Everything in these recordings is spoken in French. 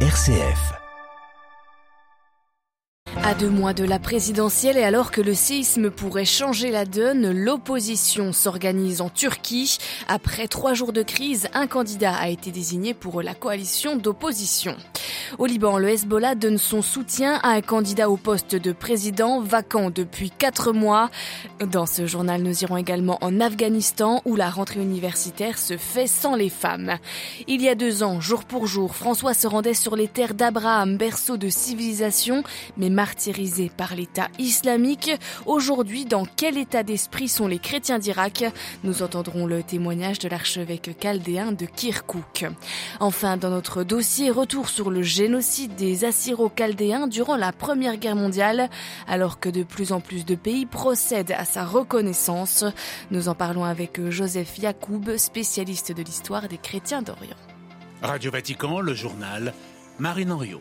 RCF. À deux mois de la présidentielle et alors que le séisme pourrait changer la donne, l'opposition s'organise en Turquie. Après trois jours de crise, un candidat a été désigné pour la coalition d'opposition. Au Liban, le Hezbollah donne son soutien à un candidat au poste de président vacant depuis quatre mois. Dans ce journal, nous irons également en Afghanistan où la rentrée universitaire se fait sans les femmes. Il y a deux ans, jour pour jour, François se rendait sur les terres d'Abraham, berceau de civilisation, mais par l'État islamique. Aujourd'hui, dans quel état d'esprit sont les chrétiens d'Irak? Nous entendrons le témoignage de l'archevêque chaldéen de Kirkouk. Enfin, dans notre dossier, retour sur le génocide des Assyro-Chaldéens durant la Première Guerre mondiale, alors que de plus en plus de pays procèdent à sa reconnaissance. Nous en parlons avec Joseph Yacoub, spécialiste de l'histoire des chrétiens d'Orient. Radio Vatican, le journal, Marine Henriot.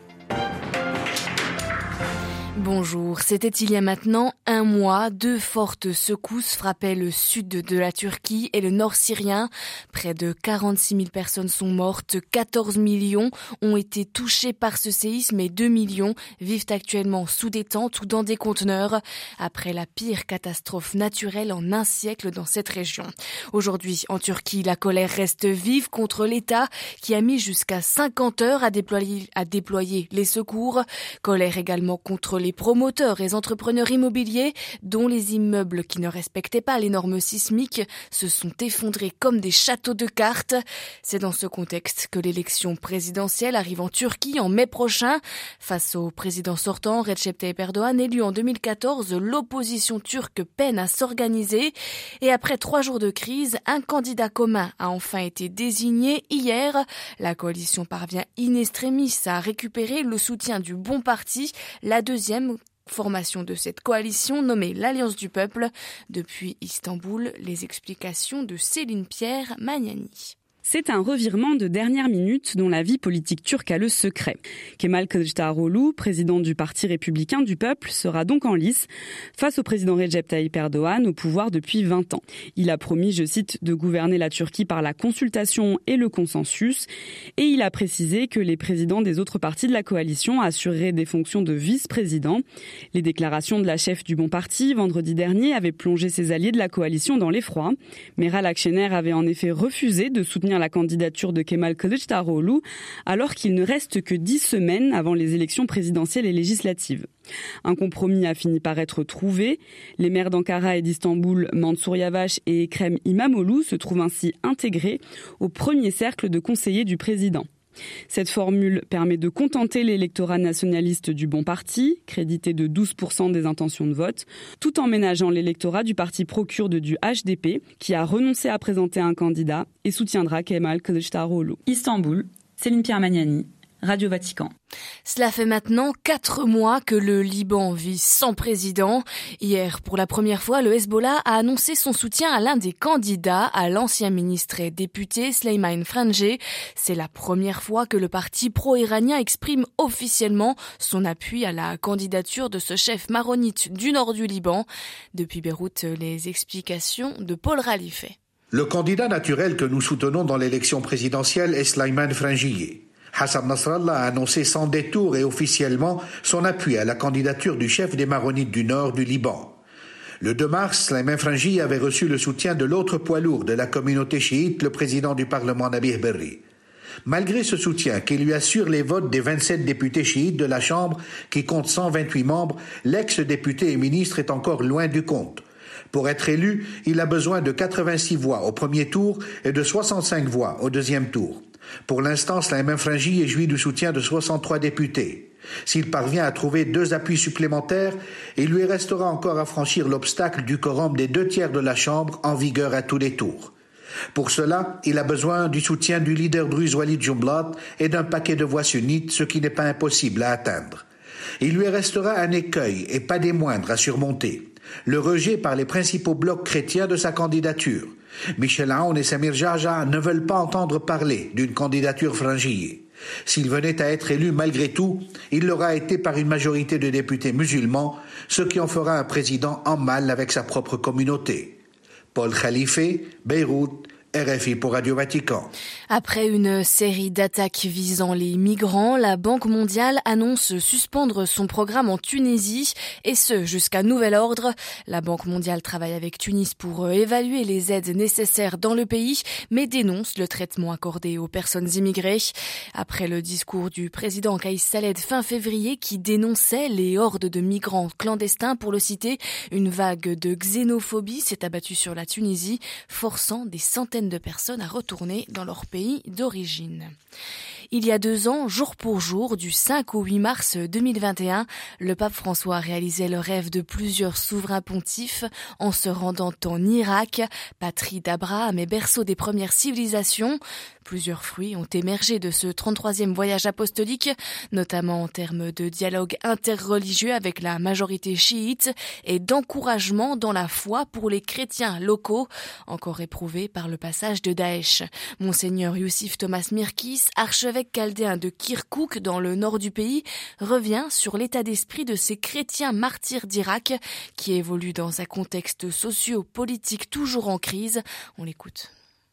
Bonjour, c'était il y a maintenant un mois, deux fortes secousses frappaient le sud de la Turquie et le nord syrien. Près de 46 000 personnes sont mortes, 14 millions ont été touchés par ce séisme et 2 millions vivent actuellement sous des tentes ou dans des conteneurs après la pire catastrophe naturelle en un siècle dans cette région. Aujourd'hui, en Turquie, la colère reste vive contre l'État qui a mis jusqu'à 50 heures à déployer, les secours. Colère également contre promoteurs et entrepreneurs immobiliers dont les immeubles qui ne respectaient pas les normes sismiques se sont effondrés comme des châteaux de cartes. C'est dans ce contexte que l'élection présidentielle arrive en Turquie en mai prochain. Face au président sortant Recep Tayyip Erdogan élu en 2014, l'opposition turque peine à s'organiser et après trois jours de crise, un candidat commun a enfin été désigné hier. La coalition parvient in extremis à récupérer le soutien du bon parti, la deuxième formation de cette coalition nommée l'Alliance du Peuple. Depuis Istanbul, les explications de Céline Pierre Magnani. C'est un revirement de dernière minute dont la vie politique turque a le secret. Kemal Kılıçdaroğlu, président du Parti républicain du peuple, sera donc en lice face au président Recep Tayyip Erdogan au pouvoir depuis 20 ans. Il a promis, je cite, de gouverner la Turquie par la consultation et le consensus et il a précisé que les présidents des autres partis de la coalition assureraient des fonctions de vice-président. Les déclarations de la chef du Bon Parti vendredi dernier avaient plongé ses alliés de la coalition dans l'effroi. Meral Akşener avait en effet refusé de soutenir la candidature de Kemal Kılıçdaroğlu alors qu'il ne reste que dix semaines avant les élections présidentielles et législatives. Un compromis a fini par être trouvé. Les maires d'Ankara et d'Istanbul, Mansour Yavaş et Ekrem Imamoglu, se trouvent ainsi intégrés au premier cercle de conseillers du président. Cette formule permet de contenter l'électorat nationaliste du bon parti, crédité de 12% des intentions de vote, tout en ménageant l'électorat du parti procurde du HDP, qui a renoncé à présenter un candidat et soutiendra Kemal Kılıçdaroğlu. Istanbul, Céline Pierre Magnani, Radio Vatican. Cela fait maintenant quatre mois que le Liban vit sans président. Hier, pour la première fois, le Hezbollah a annoncé son soutien à l'un des candidats, à l'ancien ministre et député Sleiman Frangé. C'est la première fois que le parti pro-iranien exprime officiellement son appui à la candidature de ce chef maronite du nord du Liban. Depuis Beyrouth, les explications de Paul Ralifet. Le candidat naturel que nous soutenons dans l'élection présidentielle est Sleiman Frangier. Hassan Nasrallah a annoncé sans détour et officiellement son appui à la candidature du chef des Maronites du Nord du Liban. Le 2 mars, Sleiman Frangi avait reçu le soutien de l'autre poids lourd de la communauté chiite, le président du Parlement Nabih Berri. Malgré ce soutien qui lui assure les votes des 27 députés chiites de la Chambre, qui compte 128 membres, l'ex-député et ministre est encore loin du compte. Pour être élu, il a besoin de 86 voix au premier tour et de 65 voix au deuxième tour. Pour l'instant, Slimane Frangi est joui du soutien de 63 députés. S'il parvient à trouver deux appuis supplémentaires, il lui restera encore à franchir l'obstacle du quorum des deux tiers de la Chambre en vigueur à tous les tours. Pour cela, il a besoin du soutien du leader druze Walid Jumblat et d'un paquet de voix sunnites, ce qui n'est pas impossible à atteindre. Il lui restera un écueil, et pas des moindres, à surmonter le rejet par les principaux blocs chrétiens de sa candidature. Michel Aoun et Samir Jaja ne veulent pas entendre parler d'une candidature frangillée. S'il venait à être élu malgré tout, il l'aura été par une majorité de députés musulmans, ce qui en fera un président en mal avec sa propre communauté. Paul Khalife, Beyrouth, RFI pour Radio Vatican. Après une série d'attaques visant les migrants, la Banque mondiale annonce suspendre son programme en Tunisie et ce jusqu'à nouvel ordre. La Banque mondiale travaille avec Tunis pour évaluer les aides nécessaires dans le pays, mais dénonce le traitement accordé aux personnes immigrées. Après le discours du président Kaïs Saled fin février qui dénonçait les hordes de migrants clandestins, pour le citer, une vague de xénophobie s'est abattue sur la Tunisie, forçant des centaines de personnes à retourner dans leur pays d'origine. Il y a deux ans, jour pour jour, du 5 au 8 mars 2021, le pape François réalisait le rêve de plusieurs souverains pontifs en se rendant en Irak, patrie d'Abraham et berceau des premières civilisations. Plusieurs fruits ont émergé de ce 33e voyage apostolique, notamment en termes de dialogue interreligieux avec la majorité chiite et d'encouragement dans la foi pour les chrétiens locaux, encore éprouvés par le passage de Daesh. Monseigneur Youssif Thomas Mirkis, archevêque chaldéen de Kirkouk dans le nord du pays, revient sur l'état d'esprit de ces chrétiens martyrs d'Irak qui évoluent dans un contexte socio-politique toujours en crise. On l'écoute.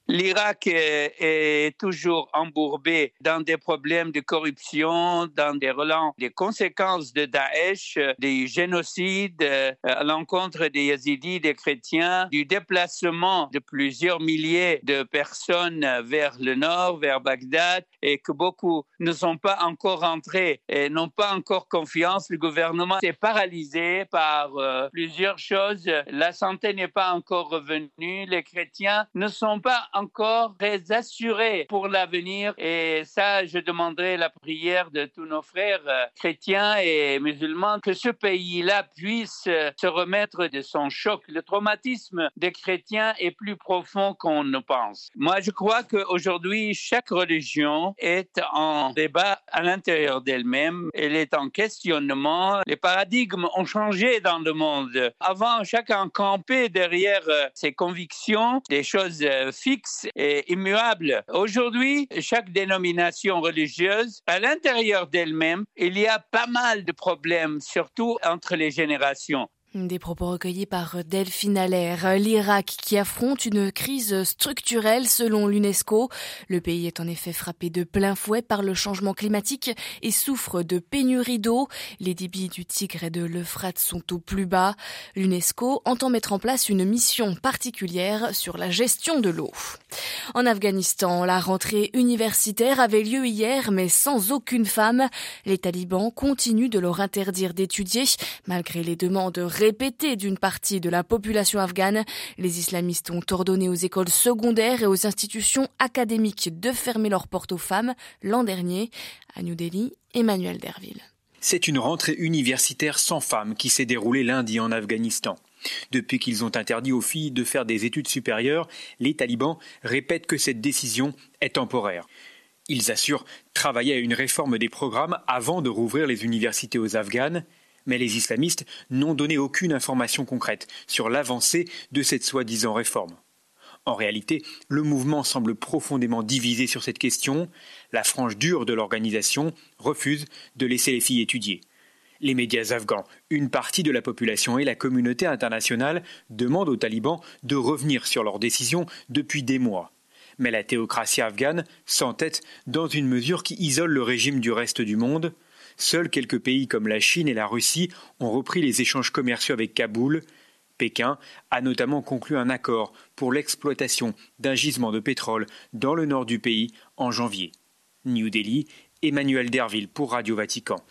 L'Irak est, toujours embourbé dans des problèmes de corruption, dans des relents, des conséquences de Daesh, des génocides euh, à l'encontre des Yazidis, des chrétiens, du déplacement de plusieurs milliers de personnes vers le nord, vers Bagdad, et que beaucoup ne sont pas encore rentrés et n'ont pas encore confiance. Le gouvernement est paralysé par euh, plusieurs choses. La santé n'est pas encore revenue. Les chrétiens ne sont pas très assurés pour l'avenir. Et ça, je demanderai la prière de tous nos frères euh, chrétiens et musulmans que ce pays-là puisse euh, se remettre de son choc. Le traumatisme des chrétiens est plus profond qu'on ne pense. Moi, je crois qu'aujourd'hui, chaque religion est en débat à l'intérieur d'elle-même. Elle est en questionnement. Les paradigmes ont changé dans le monde. Avant, chacun campait derrière euh, ses convictions, des choses fixes et immuable. Aujourd'hui, chaque dénomination religieuse, à l'intérieur d'elle-même, il y a pas mal de problèmes, surtout entre les générations. Des propos recueillis par Delphine Allaire. L'Irak qui affronte une crise structurelle selon l'UNESCO. Le pays est en effet frappé de plein fouet par le changement climatique et souffre de pénurie d'eau. Les débits du Tigre et de l'Euphrate sont au plus bas. L'UNESCO entend mettre en place une mission particulière sur la gestion de l'eau. En Afghanistan, la rentrée universitaire avait lieu hier mais sans aucune femme. Les talibans continuent de leur interdire d'étudier malgré les demandes répétée d'une partie de la population afghane. Les islamistes ont ordonné aux écoles secondaires et aux institutions académiques de fermer leurs portes aux femmes l'an dernier. À New Delhi, Emmanuel Derville. C'est une rentrée universitaire sans femmes qui s'est déroulée lundi en Afghanistan. Depuis qu'ils ont interdit aux filles de faire des études supérieures, les talibans répètent que cette décision est temporaire. Ils assurent travailler à une réforme des programmes avant de rouvrir les universités aux Afghanes, mais les islamistes n'ont donné aucune information concrète sur l'avancée de cette soi-disant réforme. En réalité, le mouvement semble profondément divisé sur cette question. La frange dure de l'organisation refuse de laisser les filles étudier. Les médias afghans, une partie de la population et la communauté internationale demandent aux talibans de revenir sur leurs décisions depuis des mois. Mais la théocratie afghane s'entête dans une mesure qui isole le régime du reste du monde. Seuls quelques pays comme la Chine et la Russie ont repris les échanges commerciaux avec Kaboul. Pékin a notamment conclu un accord pour l'exploitation d'un gisement de pétrole dans le nord du pays en janvier. New Delhi, Emmanuel Derville pour Radio Vatican.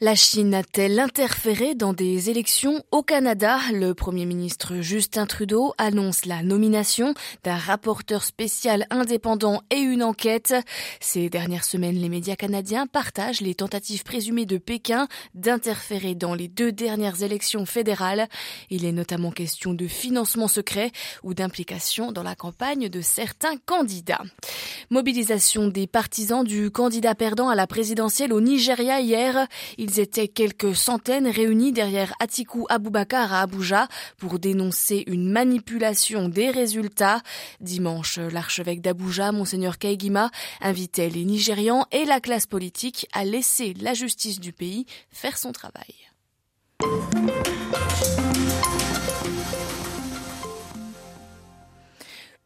La Chine a-t-elle interféré dans des élections au Canada? Le Premier ministre Justin Trudeau annonce la nomination d'un rapporteur spécial indépendant et une enquête. Ces dernières semaines, les médias canadiens partagent les tentatives présumées de Pékin d'interférer dans les deux dernières élections fédérales. Il est notamment question de financement secret ou d'implication dans la campagne de certains candidats. Mobilisation des partisans du candidat perdant à la présidentielle au Nigeria hier. Ils étaient quelques centaines réunis derrière Atiku Abubakar à Abuja pour dénoncer une manipulation des résultats. Dimanche, l'archevêque d'Abuja, Monseigneur Kaigima, invitait les Nigérians et la classe politique à laisser la justice du pays faire son travail.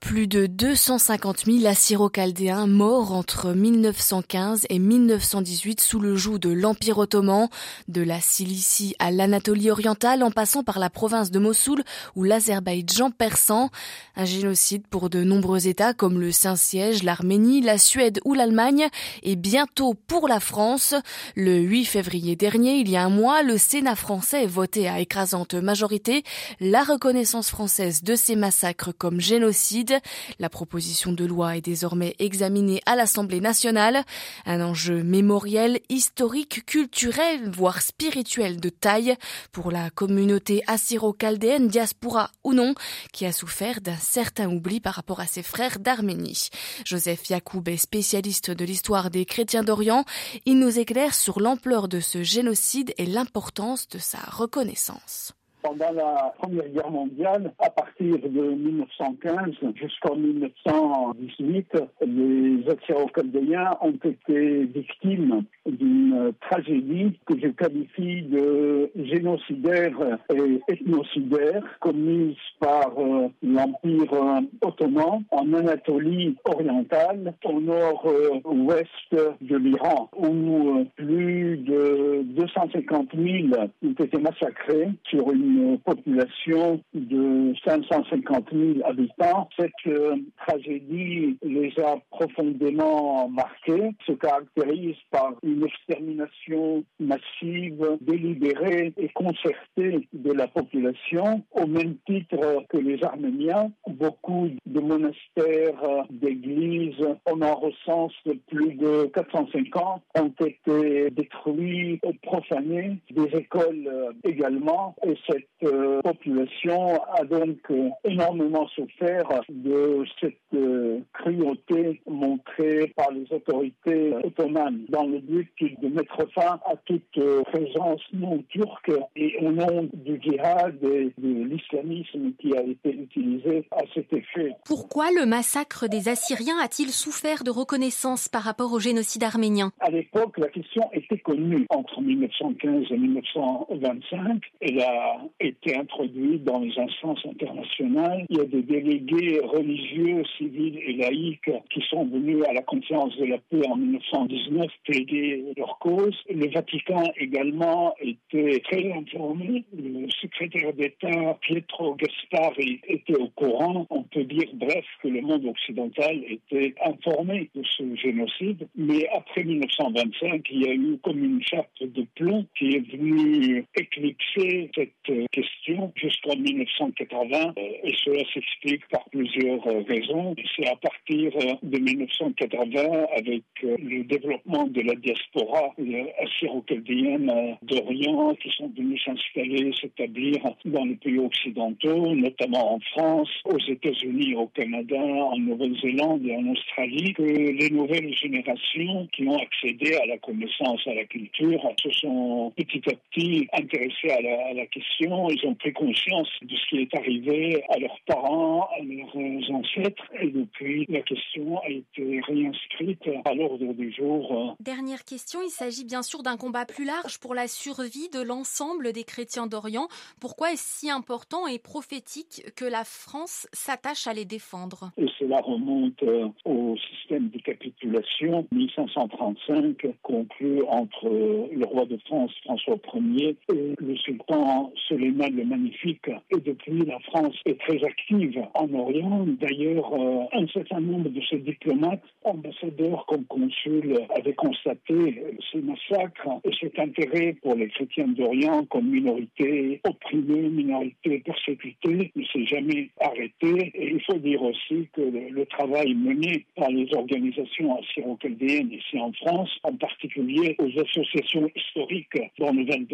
Plus de 250 000 Assyro-Chaldéens morts entre 1915 et 1918 sous le joug de l'Empire ottoman, de la Cilicie à l'Anatolie orientale en passant par la province de Mossoul ou l'Azerbaïdjan persan. Un génocide pour de nombreux États comme le Saint-Siège, l'Arménie, la Suède ou l'Allemagne et bientôt pour la France. Le 8 février dernier, il y a un mois, le Sénat français votait à écrasante majorité la reconnaissance française de ces massacres comme génocide. La proposition de loi est désormais examinée à l'Assemblée nationale. Un enjeu mémoriel, historique, culturel, voire spirituel de taille pour la communauté assyro-chaldéenne, diaspora ou non, qui a souffert d'un certain oubli par rapport à ses frères d'Arménie. Joseph Yacoub est spécialiste de l'histoire des chrétiens d'Orient. Il nous éclaire sur l'ampleur de ce génocide et l'importance de sa reconnaissance pendant la Première Guerre mondiale, à partir de 1915 jusqu'en 1918, les Assyro-Chaldéens ont été victimes d'une tragédie que je qualifie de génocidaire et ethnocidaire commise par euh, l'Empire euh, ottoman en Anatolie orientale, au nord-ouest de l'Iran, où plus de 250 000 ont été massacrés sur une population de 550 000 habitants. Cette euh, tragédie les a profondément marqués, se caractérise par une massive, délibérée et concertée de la population, au même titre que les Arméniens. Beaucoup de monastères, d'églises, on en recense plus de 450, ont été détruits, profanés, des écoles également, et cette euh, population a donc euh, énormément souffert de cette euh, cruauté montrée par les autorités ottomanes dans le but de mettre fin à toute présence non turque et au nom du djihad et de l'islamisme qui a été utilisé à cet effet. Pourquoi le massacre des Assyriens a-t-il souffert de reconnaissance par rapport au génocide arménien? À l'époque, la question était connue entre 1915 et 1925. Elle a été introduite dans les instances internationales. Il y a des délégués religieux, civils et laïcs qui sont venus à la conférence de la paix en 1919 plaider leur cause. Le Vatican également était très informé. Le secrétaire d'État Pietro Gaspari était au courant. On peut dire, bref, que le monde occidental était informé de ce génocide. Mais après 1925, il y a eu comme une chape de plomb qui est venue éclipser cette question jusqu'en 1980 euh, et cela s'explique par plusieurs raisons. C'est à partir de 1980 avec le développement de la diaspora assyro-chaldéenne d'Orient qui sont venus s'installer, s'établir dans les pays occidentaux, notamment en France, aux États-Unis, au Canada, en Nouvelle-Zélande et en Australie, que les nouvelles générations qui ont accédé à la connaissance, à la culture, se sont petit à petit intéressées à la, à la question ils ont pris conscience de ce qui est arrivé à leurs parents, à leurs ancêtres, et depuis, la question a été réinscrite à l'ordre du jour. Dernière question, il s'agit bien sûr d'un combat plus large pour la survie de l'ensemble des chrétiens d'Orient. Pourquoi est-ce si important et prophétique que la France s'attache à les défendre? Et cela remonte euh, au système de capitulation 1535 conclu entre le roi de France François Ier et le sultan Soleiman le Magnifique. Et depuis, la France est très active en Orient. D'ailleurs, euh, un certain nombre de ses diplomates, ambassadeurs comme consuls, avaient constaté ces massacres et cet intérêt pour les chrétiens d'Orient comme minorité opprimée, minorité persécutée ne s'est jamais arrêté. Et il faut dire aussi que le, travail mené par les organisations assyro-chaldéennes ici en France, en particulier aux associations historiques dans le Val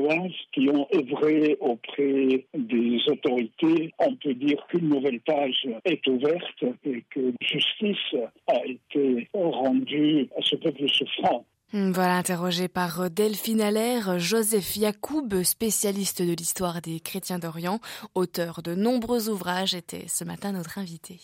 qui ont œuvré auprès des autorités, on peut dire qu'une nouvelle page est ouverte et que justice a été rendue à ce peuple souffrant. Voilà, interrogé par Delphine Allaire, Joseph Yacoub, spécialiste de l'histoire des chrétiens d'Orient, auteur de nombreux ouvrages, était ce matin notre invité.